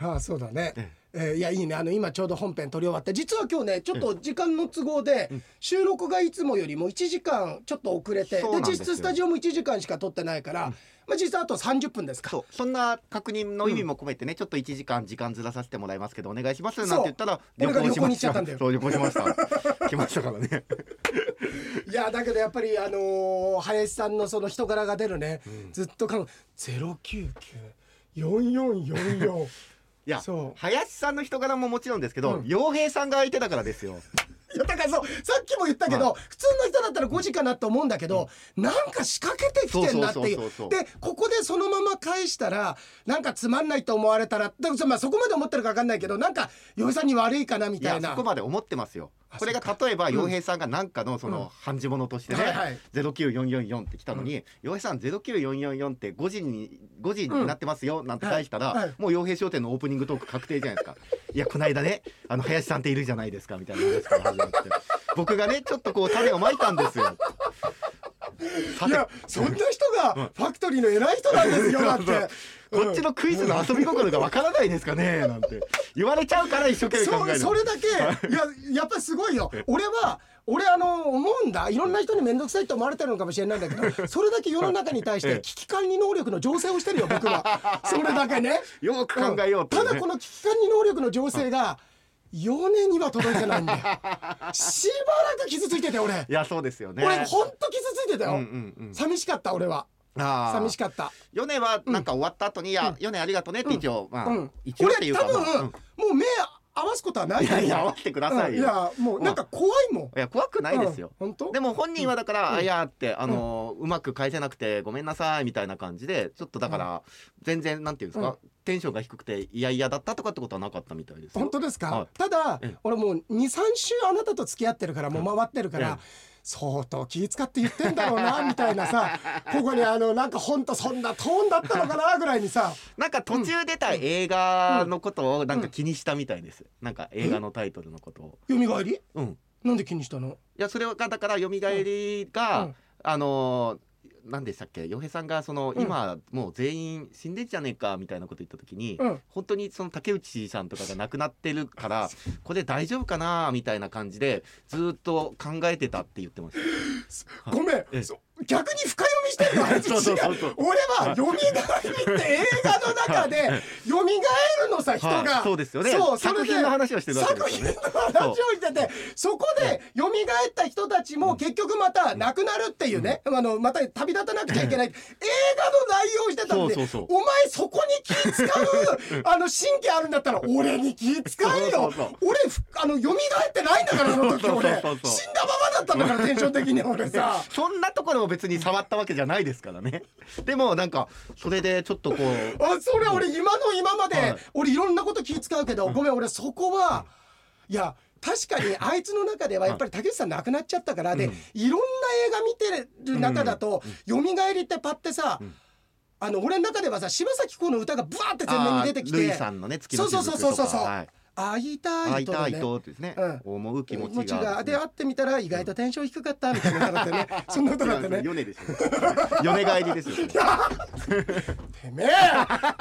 ああそうだね。え。え。ーいやいいね。あの今ちょうど本編撮り終わって実は今日ねちょっと時間の都合で収録がいつもよりも1時間ちょっと遅れてで実質スタジオも1時間しか撮ってないから、まあ実際あと30分ですか。そんな確認の意味も込めてね、ちょっと1時間時間ずらさせてもらいますけどお願いしますなんて言ったら旅行に行っちゃしまったんだよ。そう旅行しました。来ましたからね。いやだけどやっぱりあのー林さんのその人柄が出るね、ずっとか0994444いやそう。林さんの人柄ももちろんですけどうん。洋、平さんが相手だからですよ。いやだからそう。さっきも言ったけど、は普通の人だったら5時かなと思うんだけど、なんか仕掛けてきてんなっていう。でここでそのまま返したらなんかつまんないと思われたらだからそ,、まあ、そこまで思ってるか分かんないけどなんか嫁さんに悪いかなみたいな。そこまで思ってますよ。あこれが例えばうん。洋平さんが何かのそうん。の判事物としてね、はいはい。09444って来たのに、洋平さん09444って5時に5時になってますよなんて返したら、もう洋平商店のオープニングトーク確定じゃないですか。いやこの間ねあの林さんっているじゃないですかみたいな話から始まって。僕がねちょっとこう種をまいたんですよいやそんな人がファクトリーの偉い人なんですよだって。こっちのクイズの遊び心がわからないですかね なんて。言われちゃうから一生懸命考えるそそれだけい。ややっぱりすごいよ。俺は俺あの思うんだ。いろんな人に面倒くさいと思われてるのかもしれないんだけど それだけ世の中に対しええ。て危機管理能力の醸成をしてるよ僕は。それだけね。よく考えようっていうね。ただこの危機管理能力の醸成が4年には届いてないんだよ。しばらく傷ついてて俺。いやそうですよね。俺ほんと傷ついてたよ、うんうんうん。寂しかった俺は。あー。寂しかった。米はなんか終わった後に「いや米ありがとうね」って一応、まあ、うん一応っていうか俺多分、もう目合わすことはない。いやいや合わせてくださいよ、うん。いやもうなんか怖いもん、いや怖くないですよ、うん。本当？でも本人はだから「うん。あいや」ってあのーうまく返せなくてごめんなさいみたいな感じでちょっとだから全然なんていうんですか、テンションが低くて嫌々だったとかってことはなかったみたいですよ。本当ですか、はい。ただええ。俺もう23週あなたと付き合ってるからもう回ってるから、え相当気使って言ってんだろうなみたいなさ ここにあのなんかほんとそんなトーンだったのかなぐらいにさ。なんか途中出た映画のことをなんか気にしたみたいです、なんか映画のタイトルのことを。蘇り？うん。なんで気にしたの？いやそれがだから蘇りが、うん。あのー何でしたっけ？洋平さんがその、うん。今もう全員死んでんじゃねえかみたいなこと言った時に、うん。本当にその竹内さんとかが亡くなってるから これ大丈夫かなみたいな感じでずっと考えてたって言ってました。ごめん逆に深読みしてるのあいつ違う。そうそうそう俺は「蘇り」って映画の中で蘇るのさ人はい。がそうですよね。そう作品の話をしてるわけで作すよね。品の話をしててそこで蘇った人たちも結局また亡くなるっていうね、あのまた旅立たなくちゃいけない。映画の内容をしてたんでお前そこに気使う あの神経あるんだったら俺に気使えよ。俺ふあの蘇ってないんだからあの時そう俺死んだままだったんだからテンション的に俺さ。そんなところを別に触ったわけじゃないですからね。でもなんかそれでちょっとこうあそれ俺今の今まで、はい。俺いろんなこと気使うけど、ごめん俺そこは、い。や確かにあいつの中ではやっぱり竹内さん亡くなっちゃったからで、うん。いろんな映画見てる中だと「よみがえり」ってパッてさ、うん。あの俺の中ではさ柴咲コウの歌がブワーって前面に出てきてあールイさんのねそうそうそうそうそう。はい会いた会いたいいとねとですね、うん。思う気持ちちががで会ってみたら意外とテンション低かったみたいな歌だってね。そんな歌だってね。米でしょ。米帰りですよ。てめえ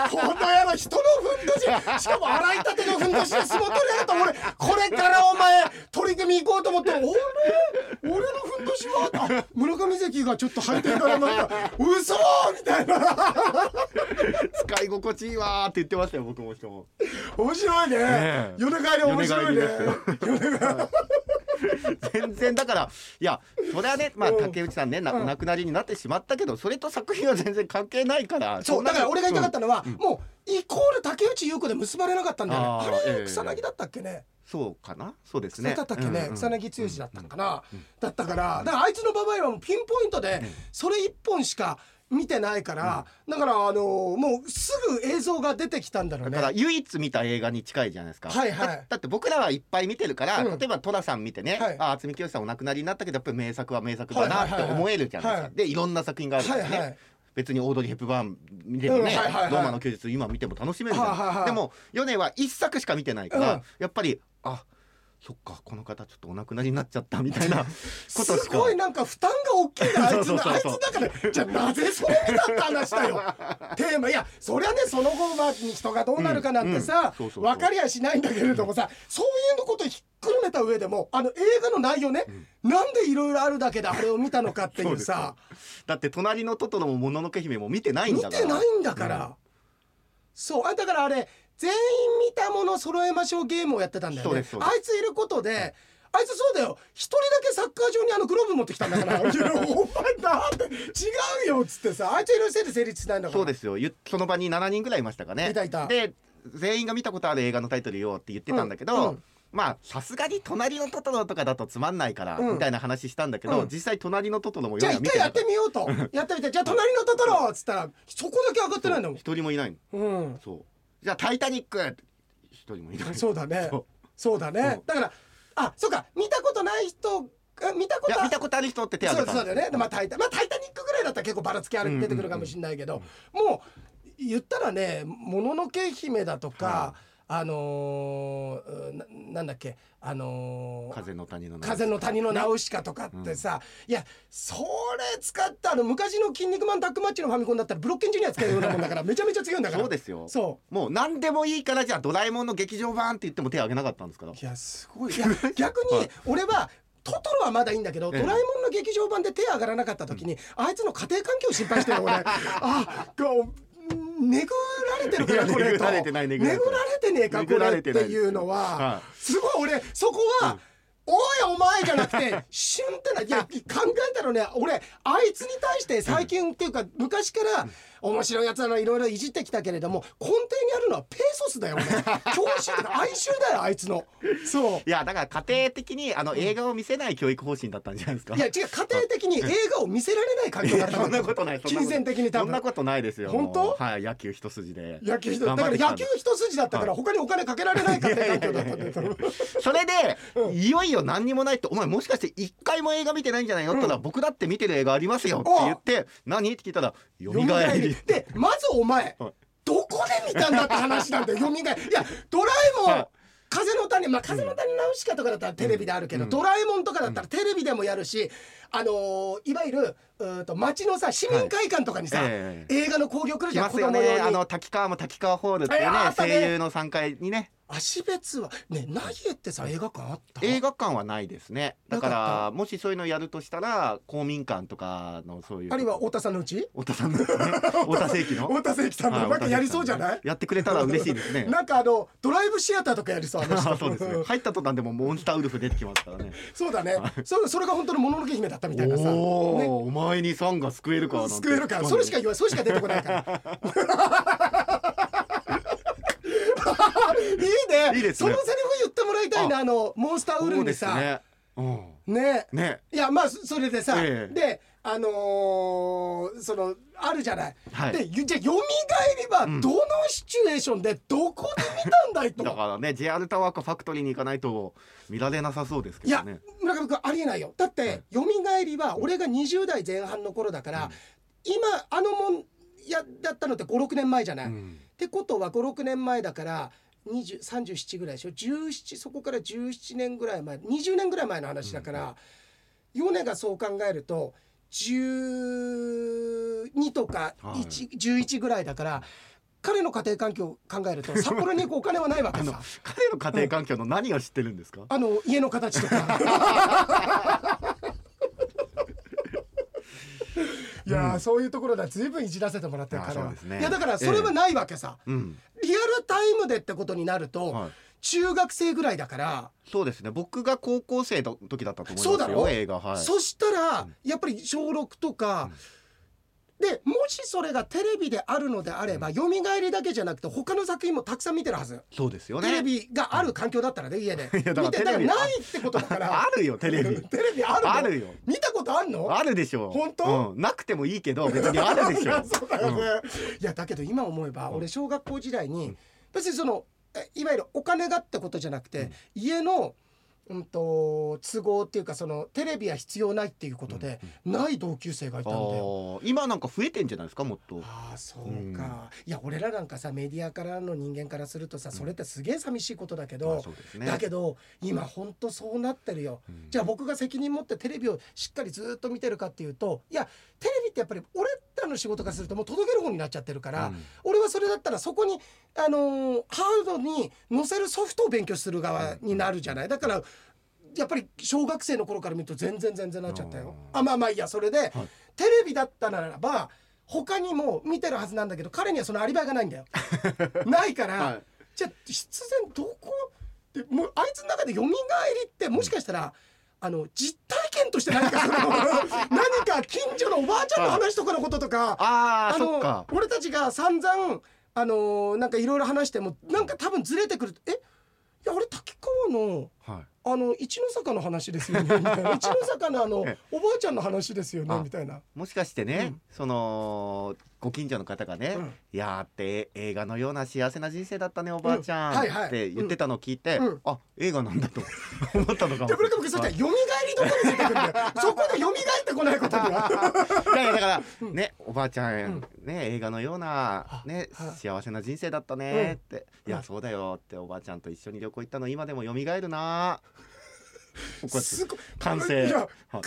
この野郎人のふんどし。しかも洗いたてのふんどしで相撲取りやがった俺これからお前取り組み行こうと思って俺俺のふんどしは？あ村上関がちょっと履いてるからなんか嘘みたいな。使い心地いいわーって言ってましたよ僕も人も。面白いねえ米帰り面白いね。全然だからいやそれはねまあうん。竹内さんねなうん。お亡くなりになってしまったけどそれと作品は全然関係ないからそうだから俺が言いたかったのは、うん。もうイコール竹内優子で結ばれなかったんだよね。あれ、ええ。草薙だったっけね。そうかな？そうですね。草薙剛だったのかな、うん。だったからだからあいつの場合はもうピンポイントでうん。それ一本しか見てないから、だからあのもうすぐ映像が出てきたんだろうね。だから唯一見た映画に近いじゃないですか。はいはい。だだって僕らはいっぱい見てるから、うん。例えば寅さん見てね、はい。あ渥美清さんお亡くなりになったけどやっぱり名作は名作だなって思えるじゃないですか。はいでいろんな作品があるからね。はいはい。別にオードリー・ヘプバーン見てもね、ローマの休日今見ても楽しめるじゃない、はいはいはい。でも米は一作しか見てないから、うん。やっぱりあそっかこの方ちょっとお亡くなりになっちゃったみたいな ことしすかごいなんか負担が大きいなあいつ そうそうそうそう。あいつだからじゃあなぜそれ見たって話だよ。テーマいやそりゃねその後まあ人がどうなるかなんてさ分かりやしないんだけれどもさそういうのことひっくるめた上でもあの映画の内容ね、なんでいろいろあるだけであれを見たのかっていうさ。だって隣のトトロももののけ姫も見てないん見だから。てないんだから、そうあだからあれ全員見たもの揃えましょうゲームをやってたんだよね。あいついることで、あいつそうだよ。一人だけサッカー場にあのグローブ持ってきたんだから「いやお前だって違うよ」っつってさあいついるせいで成立しないんだから。そうですよ。ゆその場に7人ぐらいいましたかね。いたいた。で全員が見たことある映画のタイトルよって言ってたんだけど、うん。うんまあさすがに隣のトトロとかだとつまんないから、うん。みたいな話したんだけど、うん。実際隣のトトロもじゃあ一回やってみみようと。やってみて。じゃあ隣のトトロっつったらそこだけ上がってないんだもん一人もいないの。うん。そうじゃあタイタニック一人もいないそうだね。そう。だね。う。んだからあそうか。見たことない人あ見たこと見たことある人って手挙げたそうだよね。まあタイタまあタイタニックぐらいだったら結構ばらつきある出てくるかもしれないけど、もう言ったらね、もののけ姫だとか、はあのーななんだっけあのー風の谷の名風の谷のナウシカとかってさ、いやそれ使ったあの昔の「筋肉マンタックマッチ」のファミコンだったらブロッケンジュニア使えるようなもんだから めちゃめちゃ強いんだから。そうですよ。そもう何でもいいからじゃあドラえもんの劇場版って言っても手挙げなかったんですからういやすごい。いや 逆に俺はトトロはまだいいんだけど、ええ。ドラえもんの劇場版で手上がらなかった時に、あいつの家庭環境を心配してる俺。あねぐられてるからこれと。ねぐられてないねえかねこれっていいうのは、はすごい俺そこは、おいお前じゃなくてシュンってないや考えたらね俺あいつに対して最近っていうか昔から面白いやつなのいろいろいじってきたけれども根底にあるのはペーソスだよ俺。教習とか哀愁だよあいつの。そう。いやだから家庭的にあの映画を見せない教育方針だったんじゃないですか。いや違う家庭的に映画を見せられない環境だったそんなことない金銭的に多分。そんなことないですよ本当？はい野球一筋で。野球一だから野球一筋だったから他にお金かけられない家庭環境だったんだよそれで、いよいよ何にもないって「お前もしかして一回も映画見てないんじゃないの?」って言ったら、僕だって見てる映画ありますよ」って言って「何?」って聞いたら「よみがえり」でまずお前はい。どこで見たんだって話なんだよよみがえり。いやドラえもん、はい。風の谷まあ風の谷ナウシカとかだったらテレビであるけど、うん。ドラえもんとかだったらテレビでもやるし、あのーいわゆると街のさ市民会館とかにさ、ええ。映画の興行来るじゃんあの滝川も滝川ホールっていうねね。声優の3階にね足別はねナイエってさ映画館あった？映画館はないですね。だからもしそういうのやるとしたら公民館とかのそういう。あるいは太田さんのうち太田さんのですね。太田世紀の？太田聖樹さんの？はいなんかやりそうじゃない？やってくれたら嬉しいですね。なんかあのドライブシアターとかやりそうあの人。そうです。ね入った途端でもモンスターウルフ出てきますからね。そうだね。そそれが本当のもののけ姫だったみたいなさ、ね、お前にさんが救えるか救えるか。らそれしか言わそれしか出てこないから いいね。いいですね。そのセリフ言ってもらいたいなあのモンスターウルフにさ。ね。うん。ね。ねいやまあそそれでさ、ええ。であのーそのあるじゃない、はい。でゆじゃあよみがえりはうんどのシチュエーションでどこで見たんだいと、だからね JR タワーかファクトリーに行かないと見られなさそうですけいやどね村上君ありえないよ。だって、はい。よみがえりは俺が20代前半の頃だから、今あのもんやだったのって56年前じゃない、っうん。てことは56年前だから20 37ぐらいでしょ？17そこから17年ぐらい前20年ぐらい前の話だから、米がそう考えると12とかはい。1、11ぐらいだから彼の家庭環境を考えると札幌に行くお金はないわけさ。彼の家庭環境の何を知ってるんですか？あの家の形とか。いやー、そういうところでは随分いじらせてもらってるから、ね。いやだからそれはないわけさ、うんタイムでってことになると、はい。中学生ぐらいだから、そうですね。僕が高校生の時だったと思いそうだろ？ますよ映画。はい。そしたら、うん。やっぱり小6とか、でもしそれがテレビであるのであれば、よみがえりだけじゃなくて他の作品もたくさん見てるはず。そうですよね。テレビがある環境だったらね家で 見てやだからないってことだから。あるよテレビ。テレビあるの？あるよ。見たことあんの？あるでしょう。本当？うん、なくてもいいけど別にあるでしょそうだよね、いやだけど今思えば俺小学校時代に別にそのえいわゆるお金がってことじゃなくて、家のうんと都合っていうかそのテレビは必要ないっていうことで、ない同級生がいたんだよ。今なんか増えてんじゃないですかもっと。ああそうか、うん。いや俺らなんかさメディアからの人間からするとさそれってすげえ寂しいことだけど、うですね。だけど今ほんとそうなってるよ、うん。じゃあ僕が責任持ってテレビをしっかりずっと見てるかっていうといやテレビってやっぱり俺らの仕事からするともう届ける方になっちゃってるから、うん。俺はそれだったらそこに、あのーハードに載せるソフトを勉強する側になるじゃない？だからやっぱり小学生の頃から見ると全然全然なっちゃったよ。あまあまあいいや。それで、テレビだったならば他にも見てるはずなんだけど彼にはそのアリバイがないんだよ。ないから、はい。じゃあ必然どこ？でもうあいつの中で蘇りってもしかしたら、あの実体験として何かその 何か近所のおばあちゃんの話とかのこととか、ああそっのか。俺たちが散々あのなんかいろいろ話してもなんか多分ずれてくる。え？いや俺滝川のはい。あの一の坂の話ですよねみたいな。一の坂のあのえおばあちゃんの話ですよねあみたいな。もしかしてね、うん。そのご近所の方がね、うん。いやーって映画のような幸せな人生だったねおばあちゃん、って言ってたのを聞いて、うん。あ映画なんだと思ったのかも。でこれで僕そうやって蘇りどころに出てくるん そこで蘇ってこないことには。だから、ねおばあちゃん、うん。ね映画のようなねはい。幸せな人生だったねって、いうん。やそうだよっておばあちゃんと一緒に旅行行ったの今でも蘇るなこうやすごい。完成。いやは。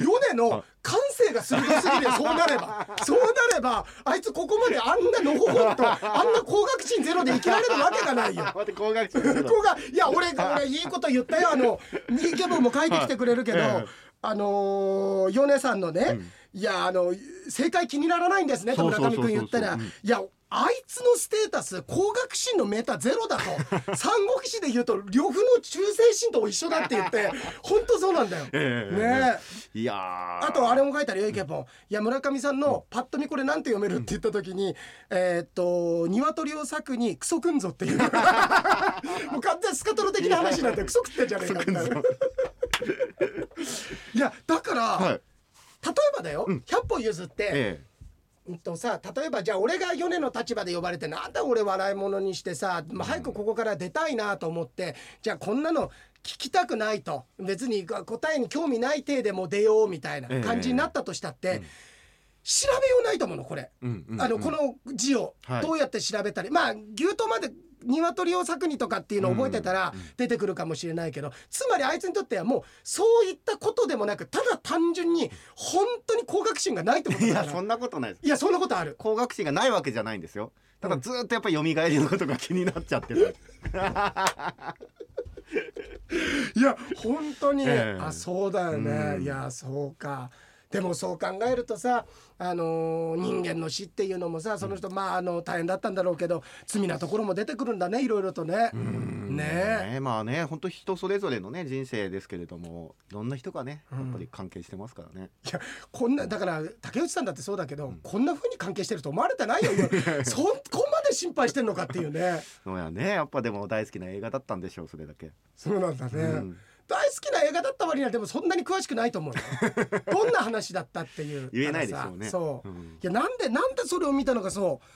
い米の感性が鋭すぎるよそうなれば。そうなればあいつここまであんなのほほんとあんな高学値ゼロで生きられるわけがないよ。高学値ですけどここがいや俺俺いいこと言ったよ。あのイケボンも書いてきてくれるけど、はいええ。あのー、米さんのね、いやあの正解気にならないんですねと村上君言ったら。うん。いやあいつのステータス高学心のメーターゼロだと。三国志で言うと呂布の忠誠心と一緒だって言って 本当そうなんだよ。ええねえ。いやー。あとあれも書いてあるよイケポン。いや村上さんのパッと見これなんて読めるって言った時に、えーっと鶏を裂くにクソくんぞっていう。もう完全にスカトロ的な話になってクソ食ってんじゃねえかみたいな。いやだから、はい。例えばだよ、100歩譲って、えうんとさ例えばじゃあ俺が米の立場で呼ばれてなんだ俺笑い物にしてさ、まあ、早くここから出たいなと思って、じゃあこんなの聞きたくないと。別に答えに興味ない体でも出ようみたいな感じになったとしたって、調べようないと思うのこれ。えうんうん。あのこの字をはい。どうやって調べたり、まあ牛刀まで鶏を裂くにとかっていうのを覚えてたら出てくるかもしれないけど、つまりあいつにとってはもうそういったことでもなくただ単純に本当に高学心がないってことだから。いやそんなことないです。いやそんなことある。高学士がないわけじゃないんですよ。ただずーっとやっぱり蘇りのことが気になっちゃってる。いや本当に、ええ。あそうだよね、うん。いやそうかでもそう考えるとさ、あのー人間の死っていうのもさその人、まああの大変だったんだろうけど罪なところも出てくるんだねいろいろとね。ね。ねまあね本当人それぞれのね人生ですけれどもいろんな人がねやっぱり関係してますからね、いやこんなだから竹内さんだってそうだけど、こんな風に関係してると思われてないよ そこまで心配してんのかっていうね。そうやね。やっぱでも大好きな映画だったんでしょうそれだけ。そうなんだね、うん大好きな映画だった割にはでもそんなに詳しくないと思うよ。どんな話だったっていう。言えないでしょうね。そう、うん。いやなんでなんでそれを見たのかそう。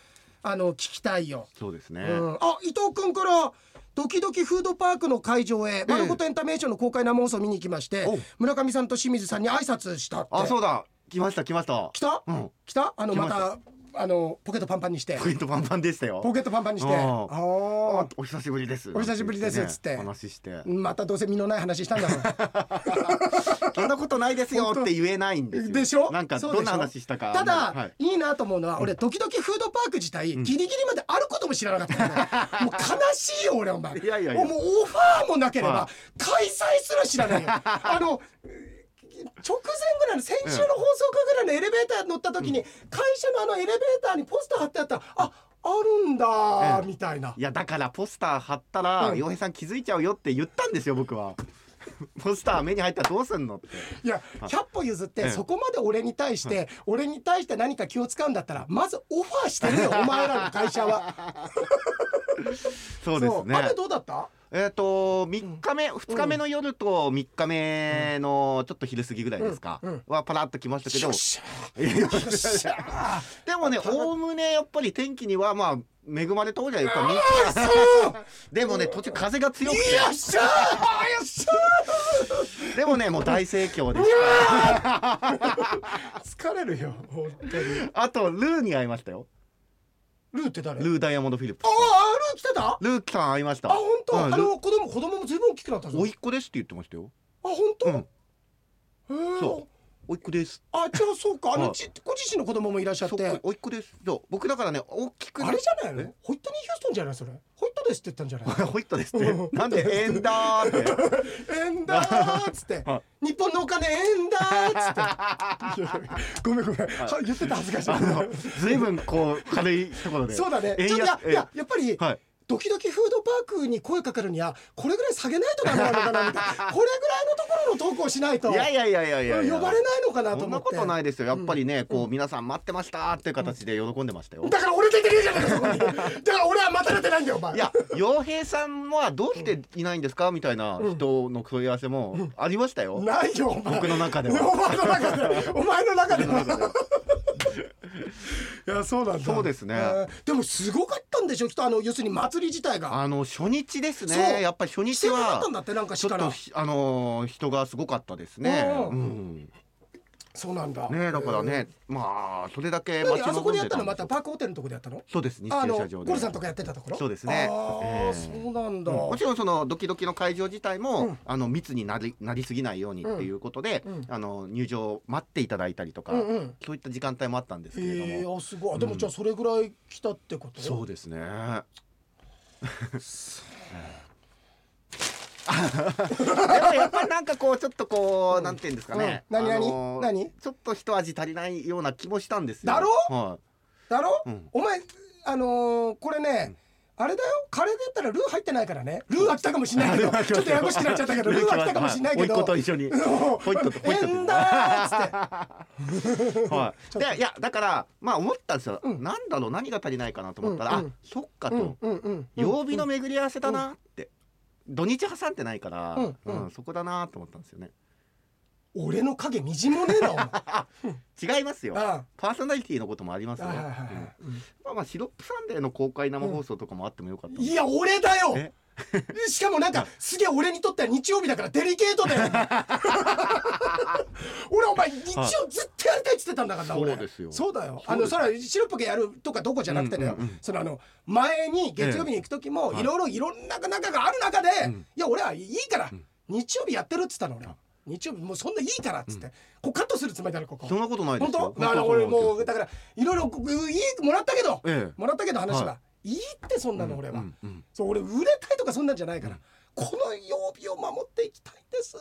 あの聞きたいよ、そうですね、うん、あ伊藤君からドキドキフードパークの会場へ、丸ごとエンタメーションの公開生放送を見に行きましてお村上さんと清水さんに挨拶したって。あそうだ。来ました来ました。来た、うん。来た？あのまたあのポケットパンパンにして。ポケットパンパンでしたよ。ポケットパンパンにして。ああお久しぶりです。お久しぶりですっつって。話して。またどうせ身のない話したんだろう そんなことないですよって言えないんですよ。でしょ？なんかどんな話したか。ただ、はい。い、いなと思うのは俺ドキドキフードパーク自体、ギリギリまであることも知らなかったから もう悲しいよ俺お前。いやいやいや。もうオファーもなければ、は開催すら知らないよ。あの直前ぐらいの先週の放送日ぐらいのエレベーター乗った時に、会社のあのエレベーターにポスター貼ってあった。らああるんだええ。みたいな。いやだからポスター貼ったらうん。洋平さん気づいちゃうよって言ったんですよ僕は。ポスター目に入ったらどうすんのって。いや100歩譲って、ええ。そこまで俺に対して、俺に対して何か気を使うんだったらまずオファーしてるよお前らの会社は。そうですね。雨どうだった？えっ、と3日目、2日目の夜と3日目のちょっと昼過ぎぐらいですか、うん。うん。はパラッと来ましたけど。でもねおおむねやっぱり天気にはまあ恵まれた方じゃやっぱみでもね途中風が強くて。よっしゃよっしゃでもねもう大盛況でした 疲れるよ本当に。あとルーに会いましたよルーって誰？あルーダイヤモンド・フィリップあスルー来てた？あルーさん会いました。本当、うんあの子供子供もずいぶん大きくなったぞ。おいっ子ですって言ってましたよ。あ本当、うん。そおいっ子です。あじゃあそうか。あの、はい。ちご自身の子供もいらっしゃっそてっおいっ子です。そう僕だからね大きくあれじゃないの？え？ホイットニー・ヒューストンじゃないそれ。ホイットですって言ったんじゃない？ホイットですって。うん。なんでエンダーって？えんだーっつって。は日本のお金えんだーっつって。ごめんごめん。は言ってた恥ずかしい。ずいぶんこう軽いところで。そうだね。ちょっといやいややっぱり、はいドキドキフードパークに声かかるにはこれぐらい下げないとダメなのかなみたいな。これぐらいのところのトークをしないと。いやいやいやいやいや呼ばれないのかなとそんな思ってことないですよ。やっぱりね、こう皆さん待ってましたっていう形で喜んでましたよ、だから俺出てねえじゃないかそこに。だから俺は待たれてないんだよお前。いや洋平さんはどうしていないんですか？みたいな人の問い合わせもありましたよ、ないよお前。僕の中でおは前の中でお前の中では いやそうなんだ。そうですね。えーでもすごかったんでしょ？人あの要するに祭り自体が。あの初日ですそう。ねやっぱり初日してなかはったんだってなんかちょっとひあのー人がすごかったですね。うん。うんそうなんだ。ねだからねまあそれだけ待ち何あそこでやったの？またパークホテルのとこでやったの？そうです日駐車場で。ゴルさんとかやってたところ？そうですね。ああ、ええ。そうなんだ、もちろんそのドキドキの会場自体も、うん。あの密になりなりすぎないようにっていうことで、うん。あの入場を待っていただいたりとか、そういった時間帯もあったんですけれども、ええあすごい。あでもじゃあそれぐらい来たってこと、そうですね。でもやっぱりなんかこうちょっとこう、なんていうんですかね、うん。何何？ー何？ちょっと一味足りないような気もしたんですよ。だろ？はだろ、うん。お前あのーこれね、あれだよ。カレーで言ったらルー入ってないからね。ルーは来たかもしれないけどちょっとややこしくなっちゃったけどルーは来たかもしれないけど。と一緒に。ホホイットとホイットとだーっつって。はい、でいやだからまあ思ったんですよ、うん。なんだろう？何が足りないかなと思ったら、うんうん。あそっかと、うんうんうん。曜日の巡り合わせだなって、土日挟んでないから、うんうん。うんそこだなと思ったんですよね。俺の影微塵もねえな 違いますよ。あパーソナリティのこともありますよ、あはいはいはい。うん。まあまあシロップサンデーの公開生放送とかもあってもよかった、いや俺だよ。え？しかもなんかすげえ俺にとっては日曜日だからデリケートだよ 俺お前日曜ずっとやりたいっつってたんだからな俺。そうですよ。そうだよ。あのそれは白っぽくやるとかどこじゃなくてだよ、うんうんうん。そのあの前に月曜日に行く時もええいろいろいろんな中がある中で、うん。いや俺はいいから、ん。日曜日やってるっつったの俺。は日曜日もうそんないいからっつって、こうカットするつもりだろここ。そんなことないです本よ当だから俺もうだだからいろいろいいもらったけど、ええ。もらったけど話は、、はいいってそんなの俺は、うんうんそう俺売れたいとかそんなんじゃないから、この曜日を守っていきたいんですっ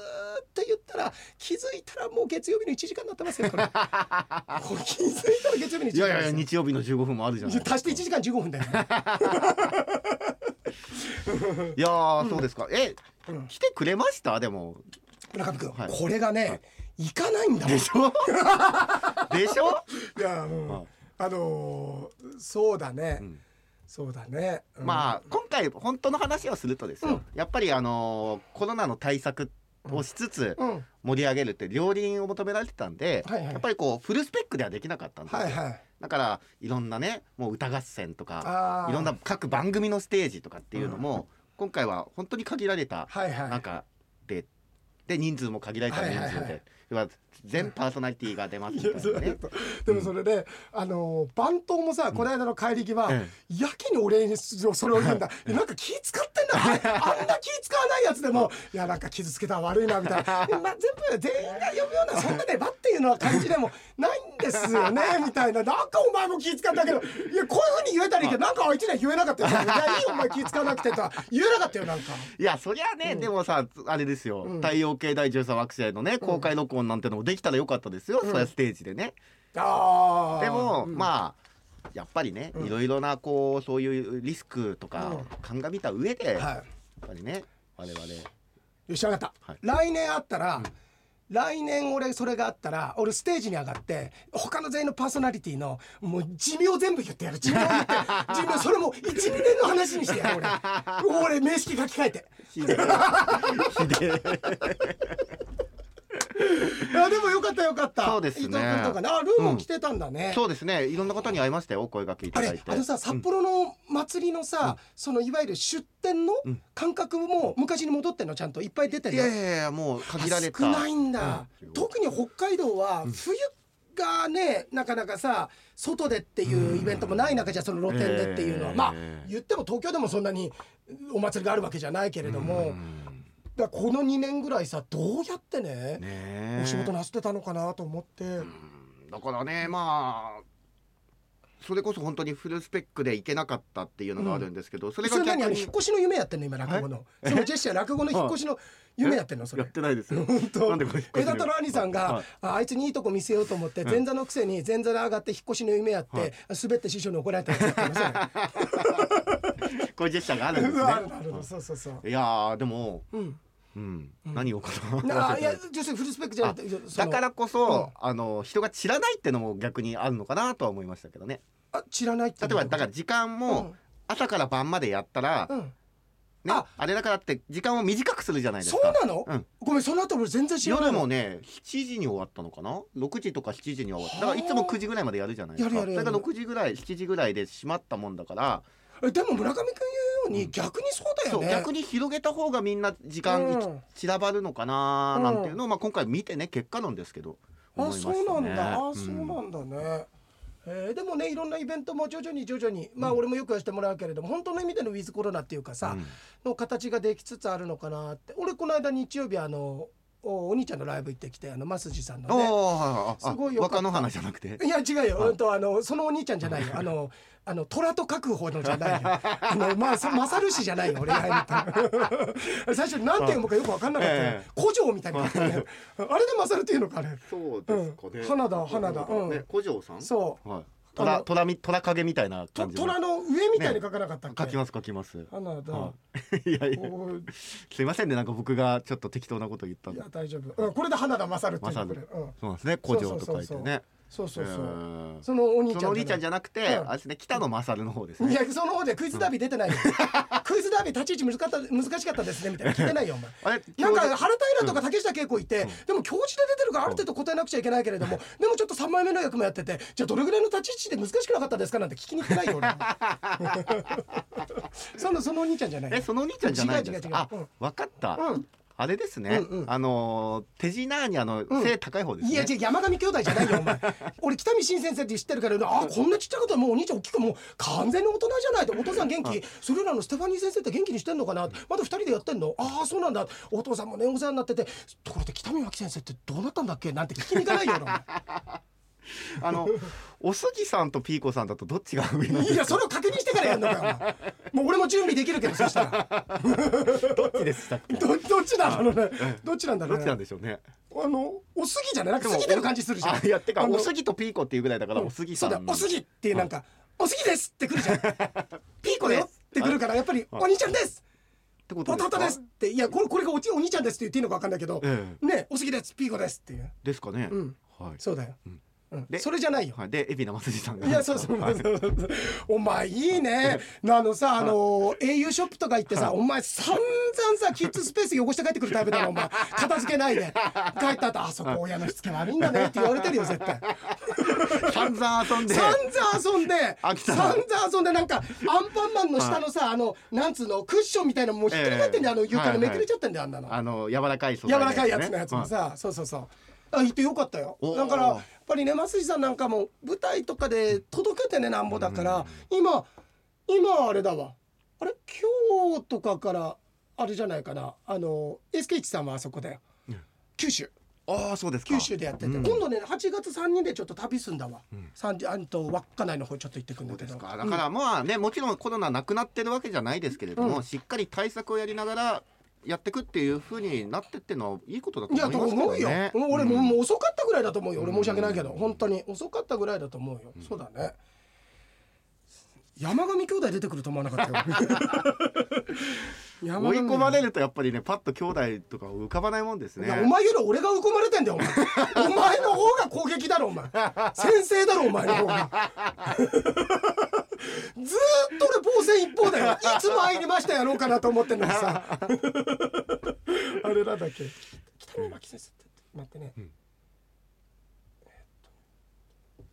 て言ったら気づいたらもう月曜日の1時間になってますよこれ。気づいたら月曜日の1いやいやいや日曜日の15分もあるじゃないですか。足して1時間15分だよ、いやーそうですか。え、うん来てくれました？でも。村上君、はい。これがね、行かないんだでしょ？でしょ？いやうんはい。あのーそうだね、んそうだね、うん。まあ今回本当の話をするとですよ、うん。やっぱりあのーコロナの対策をしつつうん。盛り上げるって両輪を求められてたんで、はいはい。やっぱりこうフルスペックではできなかったんですよ、はいはい。だからいろんなねもう歌合戦とかいろんな各番組のステージとかっていうのも、今回は本当に限られたはいはい。中で、で人数も限られた人数で、はいはいはい全パーソナリティが出ますみたいなね。でもそれで、あの番頭もさこの間の帰り際、えやけに俺にそれを言うんだ。なんか気使ってんだあ あんな気使わないやつでも いやなんか傷つけたら悪いなみたいな、まあ、全部全員が読むようなそんなねばっていうのは感じでもないんですよねみたいな。なんかお前も気使ったけどいやこういうふうに言えたらいいけど なんかあいつには言えなかったよ。いやいいよお前気使わなくてと。は言えなかったよなんか。いやそりゃね、でもさあれですよ、うん。太陽系第13惑星のね公開録音なんてのもできたらよかったですよ、うん。そりゃステージでね。でも、うん。まあやっぱりね、うん。いろいろなこうそういうリスクとか鑑みた上で、やっはいぱりね我々。よし分かった、はい。来年あったら、来年俺それがあったら俺ステージに上がって他の全員のパーソナリティのもう寿命全部言ってやる。寿命言って。寿命それも12年の話にしてやる俺。俺名式書き換えて。ひでえ やでもよかったよかった。そうですね。伊藤君とかね。あルーも来てたんだね、そうですね。いろんな方に会いましたよお声掛けいあただいて。れあのさ札幌の祭りのさ、そのいわゆる出店のうん。感覚も昔に戻ってんの？ちゃんといっぱい出てるいやいやいやもう限られた。少ないんだ、うん。特に北海道は冬がねなかなかさ外でっていうイベントもない中じゃその露店でっていうのは、えーまあ言っても東京でもそんなにお祭りがあるわけじゃないけれども、うんだこの2年ぐらいさどうやってねねえ。お仕事なすってたのかなと思って、うん。だからねまあそれこそ本当にフルスペックでいけなかったっていうのがあるんですけど、それそれが逆にの引っ越しの夢やってんの今落語の。そのジェスチャー 落語の引っ越しの夢やってんのそれ。やってないですよ。本当。なんでこれ枝太郎兄さんが、はい。ああいつにいいとこ見せようと思って前座のくせに前座で上がって引っ越しの夢やって、はい。滑って師匠に怒られたやつやってますよ。こういうジェスチャーがあるんですね。そうそうそう。いやーでもうんうん、何をかななあいや女性フルスペックじゃなくだからこそ、うん。あの人が知らないってのも逆にあるのかなとは思いましたけどね。あ知らないって例えばだから時間も朝から晩までやったら、うん、うんねあ。あれだからって時間を短くするじゃないですそうかなの、うん。ごめんその後俺全然知らない。の夜もね7時に終わったのかな？6時とか7時には終わった。だからいつも9時ぐらいまでやるじゃないですか。やるやるやる。それが6時ぐらい7時ぐらいで閉まったもんだから、えでも村上君言うように逆にそうだよね。そう逆に広げた方がみんな時間うん。散らばるのかななんていうのを、まあ、今回見てね結果なんですけど思いあそうなんだ、あん。そうなんだね、えーでもねいろんなイベントも徐々に徐々にまあ俺もよくやらせてもらうけれども本当の意味でのウィズコロナっていうかさ、うん。の形ができつつあるのかなって。俺この間日曜日あのおお兄ちゃんのライブ行ってきてあの増地さんのね。おーあすごいよ若野花じゃなくて？いや違うよ、はい。うんとあのそのお兄ちゃんじゃないよ。あのあの虎と書く方のじゃないよ。あのまあそ勝氏じゃないよ俺が言ったの最初何て読むかよく分かんなかったよ。ええ古城みたいになあれで勝っていうのかあれ。そうですかね。花田花田うんね古城さん。そう。はい虎虎み虎影みたいなと感じの。虎の上みたいに書かなかったっけ、書きます書きます。花田、はい いやいや。すいませんね。なんか僕がちょっと適当なこと言ったいや大丈夫、うん、これで花田勝っていううん、そうなんですね。古城と書いてね。そうそうそう、うん。そのお兄ちゃんそのお兄ちゃんじゃなくて、うん。あれですね北野勝の方ですいねやその方でクイズダービー出てないよ、クイズダービー立ち位置難かった難しかったですねみたいな。聞いてないよお前。なんか原平とか竹下恵子いて、でも教授で出てるからある程度答えなくちゃいけないけれども、でもちょっと3枚目の役もやっててじゃあどれぐらいの立ち位置で難しくなかったですかなんて聞きに行ってないよ俺。そのそのお兄ちゃんじゃない。えそのお兄ちゃんじゃない違う違う違う。かあうんわかった、うんあれですね、うんうん。あのー手品にあの、ん。背高い方ですね。いや違う山上兄弟じゃないよお前。俺北見新先生って知ってるからあこんなちっちゃいことはもうお兄ちゃん大きくもう完全に大人じゃないとお父さん元気それらのステファニー先生って元気にしてんのかな？まだ二人でやってんの？ああそうなんだ。お父さんもねお世話になってて。ところで北見脇先生ってどうなったんだっけ？なんて聞きに行かないよな あのおすぎさんとピーコさんだとどっちが上なんですか？いやそれを確認してからやんのかもう俺も準備できるけどそしたら。どっちでしたっけどどっちなんだろうねどっちなんだろうね。どっちなんでしょうね。あのおすぎじゃない？なんか過ぎてる感じするじゃん。あいやてかおすぎとピーコっていうぐらいだからおすぎさそうんだよおすぎっていうなんか「おすぎです!」ってくるじゃん「ピーコだよ!」ってくるからやっぱり「お兄ちゃんです!」ってことですか？弟ですって。いやこれこれがおちお兄ちゃんですって言っていいのか分かんないけど、えねおすぎです。ピーコですっていう。ですかね、うん。はい。そうだよ、んうんでそれじゃないよ。はい、で海老名正治さんが。いやそうそう。はい。そうそうお前いいね。あのさあの au ショップとか行ってさお前散々さキッズスペース汚して帰ってくるタイプだろお前 片付けないで。帰った後あそこ親のしつけ悪いんだねって言われてるよ絶対。散々遊んで。散々遊んで。散々遊んでなんかアンパンマンの下のさあのなんつうのクッションみたいなのもうひっくり返ってんだよあの床のめくれちゃってんだよあんなの。あの柔らかい素柔材らかいやつのやつもはい。さ、そうそうそうあ行ってよかったよ。だからやっぱりね増井さんなんかも舞台とかで届けてねなんぼだから、今今あれだわ。あれ？今日とかからあれじゃないかな。あの SK1 さんはあそこだよ、九州。ああそうですか。九州でやってて、うん。今度ね8月3人でちょっと旅すんだわ、三時あんと稚内の方ちょっと行ってくんだけど。そうですか。だからまあねもちろんコロナなくなってるわけじゃないですけれども、うん。しっかり対策をやりながらやっていくっていうふうになってってのはいいことだと思いますけど思うよ、ね。うん俺もう遅かったぐらいだと思うよ。俺申し訳ないけど、うん本当に遅かったぐらいだと思うよ、そうだね。山上兄弟出てくると思わなかったよ。追い込まれるとやっぱりねパッと兄弟とか浮かばないもんですね。いやお前より俺が追い込まれてんだよお前。お前の方が攻撃だろお前。先生だろお前の方がずーっと俺防戦一方だよ。いつ参りましたやろうかなと思ってんのにさ。あれなんだっけ。北見巻先生って待ってね、ん。えーっと。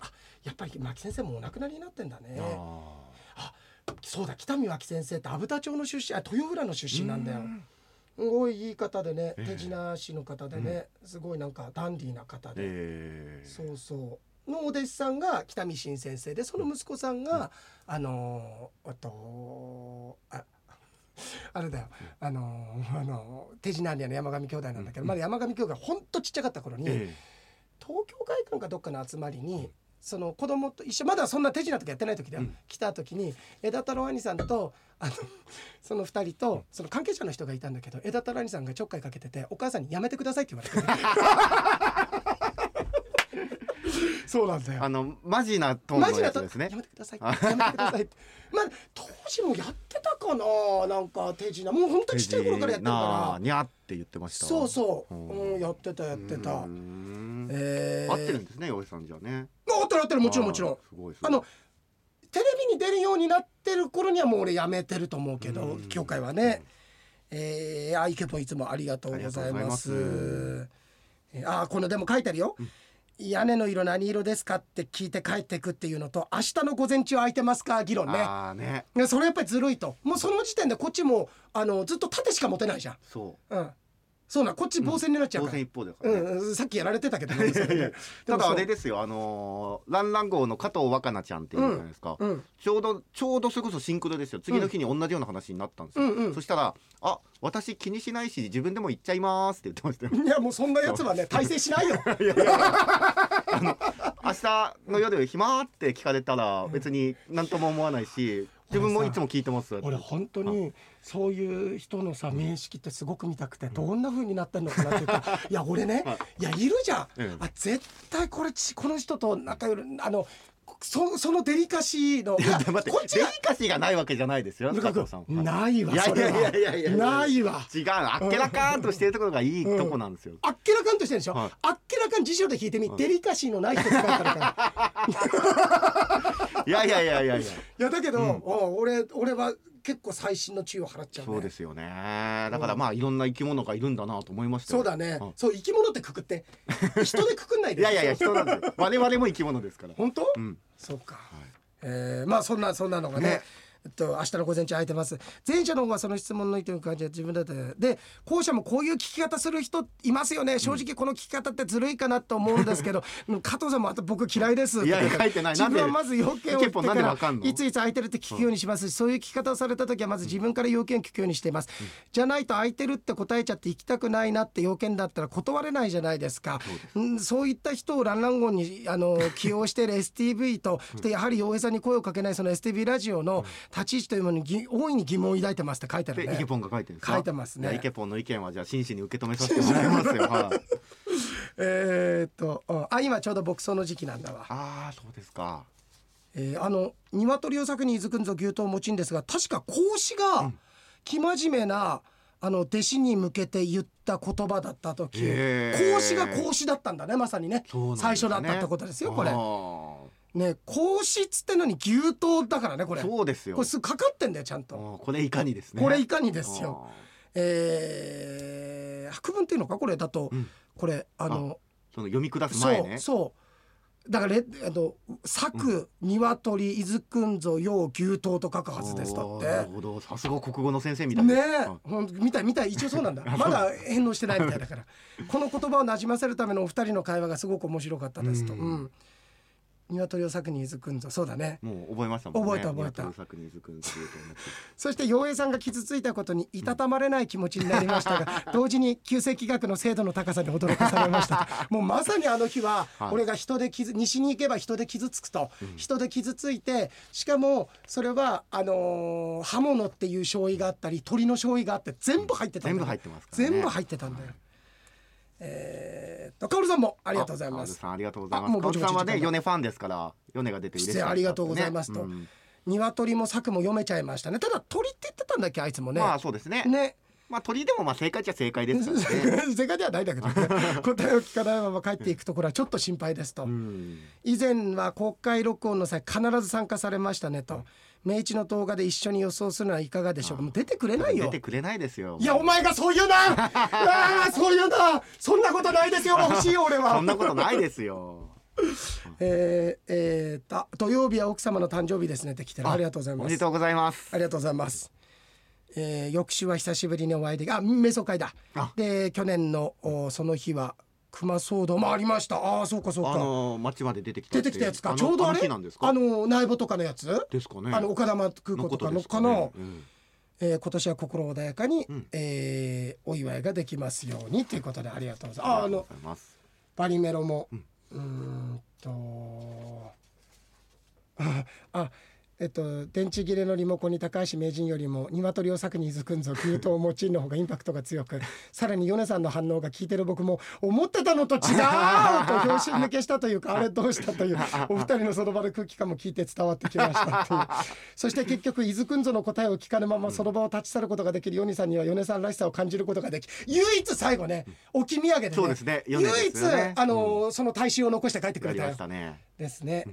あやっぱり牧先生もお亡くなりになってんだね。あそうだ北見脇先生って阿武田町の出身あ豊浦の出身なんだよ。うん。すごいいい方でねええ。手品師の方でね、すごいなんかダンディーな方で、えーそうそうのお弟子さんが北見新先生でその息子さんが、あのーあとああれだよ、あのーあのー手品屋の山上兄弟なんだけど、うん。まだ山上兄弟ほんとちっちゃかった頃に、え東京会館かどっかの集まりに、その子供と一緒まだそんな手品とかやってない時だよ、うん。来た時に枝太郎兄さんとあのその二人とその関係者の人がいたんだけど枝太郎兄さんがちょっかいかけててお母さんに「やめてください」って言われて そうなんだよ。あのマジなトーンのやつですね。やめてください。やめてくださいまあ当時もやってたかななんか手品。もうほんとちっちゃい頃からやってるかなあにゃって言ってました。らそうそう、うん。うん、やってたやってた。えー、合ってるんですね洋さんじゃね。合ってる合ってる。もちろんもちろん。すごいあのテレビに出るようになってる頃にはもう俺やめてると思うけどうん。教会はね、えー、あイケポンいつもありがとうございます。あす。えーあーこのでも書いてあるよ、屋根の色何色ですかって聞いて帰ってくっていうのと明日の午前中空いてますか？議論ね。ああね。それやっぱりずるいと。もうその時点でこっちもあのずっと縦しか持てないじゃん。そう。うんそうなんこっち防戦になっちゃうから、当選一方だからね、うんうん、さっきやられてたけどね、でただあれですよあのーランラン号の加藤若菜ちゃんっていうじゃないですか、うんちょうどちょうどそれこそシンクロですよ。次の日に同じような話になったんですよ、うんうん。そしたら「あ私気にしないし自分でも行っちゃいます」って言ってましたよ。いやもうそんなやつはね大成しないよ。明日の夜暇って聞かれたら別に何とも思わないし自分もいつも聞いてます。俺本当にそういう人のさ面識ってすごく見たくてどんな風になってんのかなって言ったら いや俺ねい。やいるじゃん、うんあ絶対これちこの人と仲良いあのそそのデリカシーのこっちがデリカシーがないわけじゃないですよないわそれはいやいやいやいや。ないわ。違うあっけらかんとしてるところがいいとこなんですよ、あっけらかんとしてるでしょ、はい。あっけらかん辞書で引いてみ、デリカシーのない人って書いてあるからいやいやいやいや。いやいやだけど、お俺俺は結構細心の注意を払っちゃうね。そうですよね。だからまあいろんな生き物がいるんだなと思いましたよ。そうだね、ん。そう生き物ってくくって人でくくんないで いやいやいや人なんで我々も生き物ですから。本当、うん。そうか、えーまあそんなそんなのがねねえっと、明日の午前中空いてます。前者の方はその質問の意見を感じて自分だってで後者もこういう聞き方する人いますよね。正直この聞き方ってずるいかなと思うんですけど、う ん加藤さんもあと僕嫌いです。いや書いてない。自分はまず要件を言ってからいついつ空いてるって聞くようにしますし、そういう聞き方をされた時はまず自分から要件を聞くようにしています、じゃないと空いてるって答えちゃって行きたくないなって要件だったら断れないじゃないですか。うんそういった人をランラン号にあの起用している STV と、そしてやはり洋平さんに声をかけないその STV ラジオの立ち位置というものにぎ大いに疑問を抱いてますって書いてあるね。でイケポンが書いてる書いてますね。イケポンの意見はじゃあ真摯に受け止めさせてもらいますよ。はい。えーっとうん。あ今ちょうど牧草の時期なんだわ。ああそうですか。えーあの鶏を先にいずくんぞ牛刀を持ちんですが確か孔子が生真面目なあの弟子に向けて言った言葉だった時孔子が孔子だったんだねまさにねね最初だったってことですよこれね孔子っつってのに牛刀だからねこれ。こそうですよ。れすぐかかってんだよちゃんと。これいかにですね。これいかにですよ。あえー白文っていうのかこれだとうん。これあのーその読み下す前ね。そうだからレあの「作鶏伊豆くんぞよう牛刀」と書くはずですだっおーなるて。ほど。さすが国語の先生みたい。ねですえ、ほん見たい見たい。一応そうなんだ。まだ返納してないみたいだから。この言葉をなじませるためのお二人の会話がすごく面白かったですと、ううんん鶏を作に伊豆くんぞ。そうだね。もう覚えましたもんね。覚えた覚えた。鶏作に伊豆くんっていうと そして陽平さんが傷ついたことにいたたまれない気持ちになりましたが、同時に旧世紀学の精度の高さに驚かされました。もうまさにあの日ははい。俺が人で傷西に行けば人で傷つくと、人で傷ついてしかもそれはあのー刃物っていう醤油があったり鳥の醤油があって全部入ってたんだよ。全部入ってますね。全部入ってたんだよ、えーっとカオルさんもあありがとうございます。あさんありがとうございまあもうカオルさんはねヨネファンですからヨネが出て嬉しいありがとうございますと。うん。鶏も柵も読めちゃいましたね。ただ鳥って言ってたんだっけあいつもね、まあそうですね。ね。まあ鳥でもまあ正解っちゃ正解ですからね。正解ではないんだけどね。答えを聞かないまま帰っていくところはちょっと心配ですと、うん以前は公開録音の際必ず参加されましたねと明治の動画で一緒に予想するのはいかがでしょう？かもう出てくれないよ。出てくれないですよ。いやお前がそう言うな。あーそう言うな。そんなことないですよ。欲しいよ俺は。そんなことないですよ。えー、えー、と土曜日は奥様の誕生日ですねって来てる。ありがとうございます。おめでとうございます。ありがとうございます。えー、翌週は久しぶりにお会いできあ瞑想会だ。あ。で去年のおその日は熊騒動もありました。ああそうかそうか、あの街まで出てきた出っててきたやつか。のちょうどあれ？あの内部とかのやつ、ですかね。あの岡玉空港とかのかの、うんえー今年は心穏やかに、うん。えーお祝いができますようにということでありがとうございます。ああのバリメロも、ううんーんと。ああえっと電池切れのリモコンに高橋名人よりも鶏を柵にづくんぞ牛刀を用いるの方がインパクトが強く さらに米さんの反応が聞いてる僕も思ってたのと違う！と拍子抜けしたというかあれどうしたという お二人のその場の空気感も聞いて伝わってきましたという。そして結局伊豆くんぞの答えを聞かぬままその場を立ち去ることができる米さんには米さんらしさを感じることができ唯一最後ね置き土産でねそうですね唯一あのその大衆を残して帰ってくれたよ。ですね。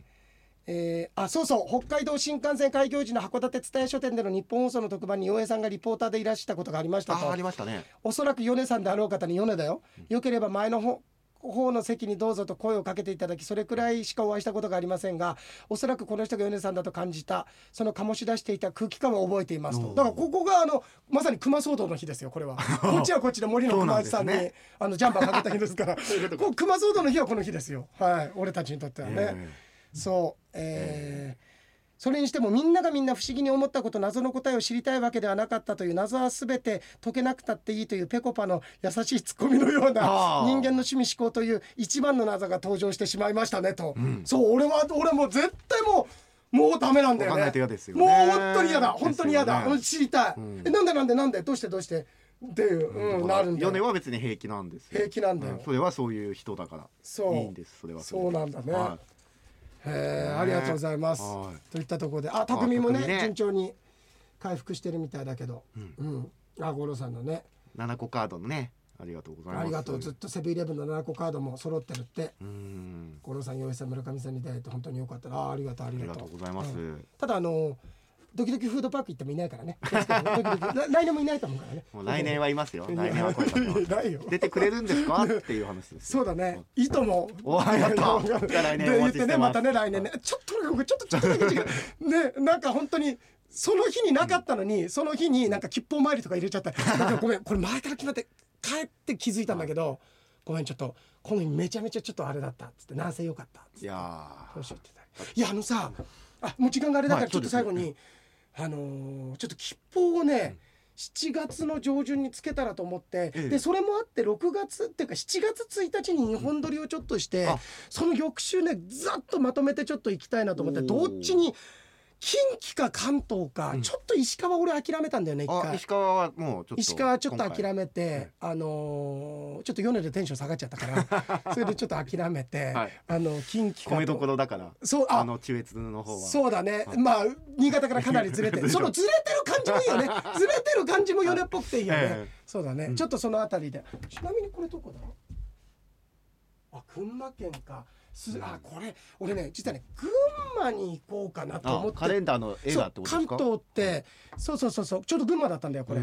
えーあそうそう北海道新幹線開業時の函館蔦屋書店での日本放送の特番に洋平さんがリポーターでいらしたことがありましたと。あありましたね。おそらく米さんであろう方に米だよ、よければ前の方方の席にどうぞと声をかけていただきそれくらいしかお会いしたことがありませんがおそらくこの人が米さんだと感じたその醸し出していた空気感を覚えていますと。だからここがあのまさに熊騒動の日ですよこれは。こっちはこっちで森の熊内さんにねあのジャンパーかけた日ですから。こう熊騒動の日はこの日ですよ。はい。俺たちにとってはね。えそう、えーそれにしてもみんながみんな不思議に思ったこと謎の答えを知りたいわけではなかったという謎は全て解けなくたっていいというペコパの優しいツッコミのような人間の趣味思考という一番の謎が登場してしまいましたねと、ん。そう俺は俺もう絶対もうもうダメなんだよね。ね。もう本当に嫌だ。本当に嫌だ、ねうん。知りたい、うん。えなんでなんでなんで？どうしてどうして？っていう、うん。えなるんだよ。米は別に平気なんですよ。平気なんだよ。うそれはそういう人だから。そう。いいんですそれはそうなんだね。はへえありがとうございます。はいといったところで、あ、匠もね匠ね順調に回復してるみたいだけど、うん、あ、五郎さんのね、い7個カードのねありがとうございますありがとう。ずっとセブンイレブンの7個カードも揃ってるって。うん五郎さん、洋平さん、村上さんに出会えて本当に良かったな。あ、ありがとう、ありありががとう。とうございます、うんただあのドキドキフードパーク行ってもいないからね。来来年もいないと思うからね。もう来年はいますよ 来年は声かけますないよ。出てくれるんですか？っていう話ですそうだね。いいとも。おやったじゃあ来年おで言ってね、待ちしてまたね、来年ね。ちょっと僕ちょっとちょっとだけ違う。ね、なんか本当に。その日になかったのに、その日になんか吉報参りとか入れちゃった。だからごめん、これ前から決まって、帰って気づいたんだけど。ごめん、ちょっと、この日めちゃめちゃちょっとあれだったっつって、なんせよかったっつって。いやどうしようって言ったいや、あのさ。あ、もう時間があれだから、はいちょっと最後に。あのーちょっと吉報をね。7月の上旬につけたらと思って、ええ。でそれもあって6月っていうか7月1日に日本撮りをちょっとして、あ。その翌週ねざっとまとめてちょっと行きたいなと思ってどっちに近畿か関東か、うん。ちょっと石川俺諦めたんだよね一あ回。石川はもうちょっと石川ちょっと諦めて、えあのーちょっと米でテンション下がっちゃったから それでちょっと諦めて、はい。あの近畿か米どころだからそうああの中越の方は。そうだね、はい。まあ新潟からかなりずれてずれてそのずれてる感じもいいよね。ずれてる感じも米っぽくていいよね、ええ。そうだね、うん。ちょっとそのあたりで。ちなみにこれどこだ？あ群馬県かすあこれ俺ね実はね群馬に行こうかなと思って。あカレンダーの映画ってことですか？そう関東ってそうそうそうそうちょうど群馬だったんだよこれ。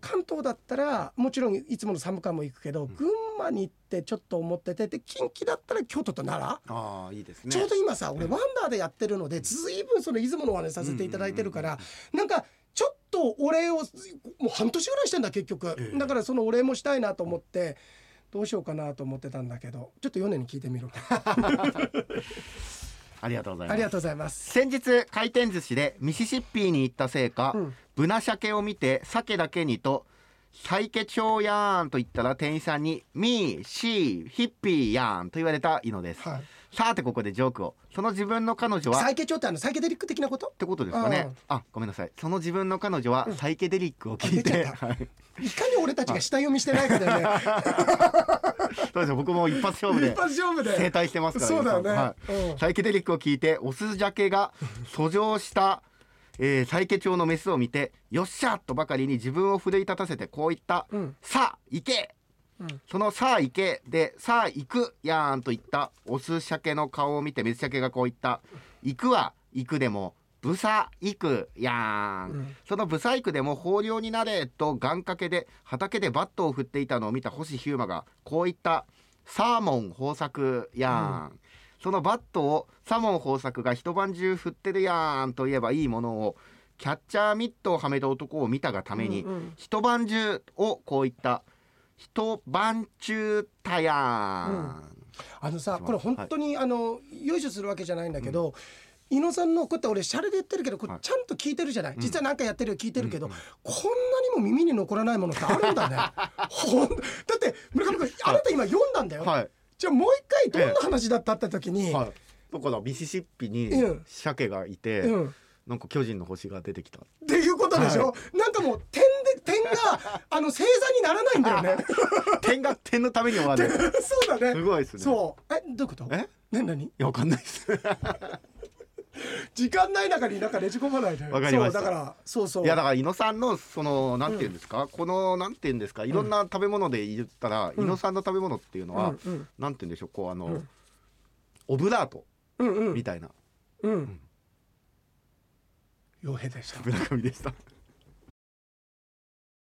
関東だったらもちろんいつもの寒川も行くけど、群馬に行ってちょっと思っててで近畿だったら京都と奈良？ああいいですね。ちょうど今さ俺ワンダーでやってるのでずいぶんその出雲のお話させていただいてるからなんかちょっとお礼をもう半年ぐらいしてんだ結局。ええ。だからそのお礼もしたいなと思ってどうしようかなと思ってたんだけどちょっと米に聞いてみる ありがとうございます。ありがとうございます。先日回転寿司でミシシッピーに行ったせいか、うん。ブナ鮭を見て鮭だけにと「サイケチョウやーん」と言ったら店員さんに「ミーシーヒッピーやーん」と言われたイノです、はい。さてここでジョークをその自分の彼女はサイケチョウってあのサイケデリック的なこと？ってことですかね。うん。あごめんなさい。その自分の彼女はサイケデリックを聞いて、あ出ちゃっはいいかに俺たちが下読みしてないかだよね。そうですよ僕も一発勝負で一発勝負で。正対してますからそうだよね。はい。うん。サイケデリックを聞いてオスジャケが遡上したえー、最家町のメスを見てよっしゃとばかりに自分を奮い立たせてこう言ったうん「さあ行け!」うんその「さあ行け!」で「さあ行くやーん」と言ったオス鮭の顔を見てメス鮭がこう言った「行くは行くでもブサ行くやーん」うんそのブサイクでも豊漁になれと願掛けで畑でバットを振っていたのを見た星ヒューマがこう言った「サーモン豊作やーん」そのバットをサーモン豊作が一晩中振ってるやーんと言えばいいものをキャッチャーミットをはめた男を見たがために、うんうん。一晩中をこう言った一晩中たやーん、あのさこれ本当に、あのよいしょするわけじゃないんだけど、伊野さんのこうやって俺シャレで言ってるけどこれはい。ちゃんと聞いてるじゃない、実は何かやってるよ聞いてるけど、うんうん。こんなにも耳に残らないものってあるんだね。ほんだって村上君あなた今読んだんだよ、はいじゃあもう一回どんな話だったって時に、はい。だからミシシッピにうん。鮭がいて、うん。なんか巨人の星が出てきた。っていうことでしょ、はなんかもう点で点があの星座にならないんだよね。点が点のために終わる。そうだね。すごいですね。そう。えどういうこと？え？な何？いやわかんないです 時間ない中になんかねじ込まないで。わかりました。そうだからそうそう。いやだから伊野さんのそのなんて言うんですか、このなんて言うんですか？いろんな食べ物で言ったら、うん。伊野さんの食べ物っていうのは、うんうん。なんて言うんでしょう？こうあの、うん。オブラートうんうん。みたいな。うん。傭兵でした。村上でした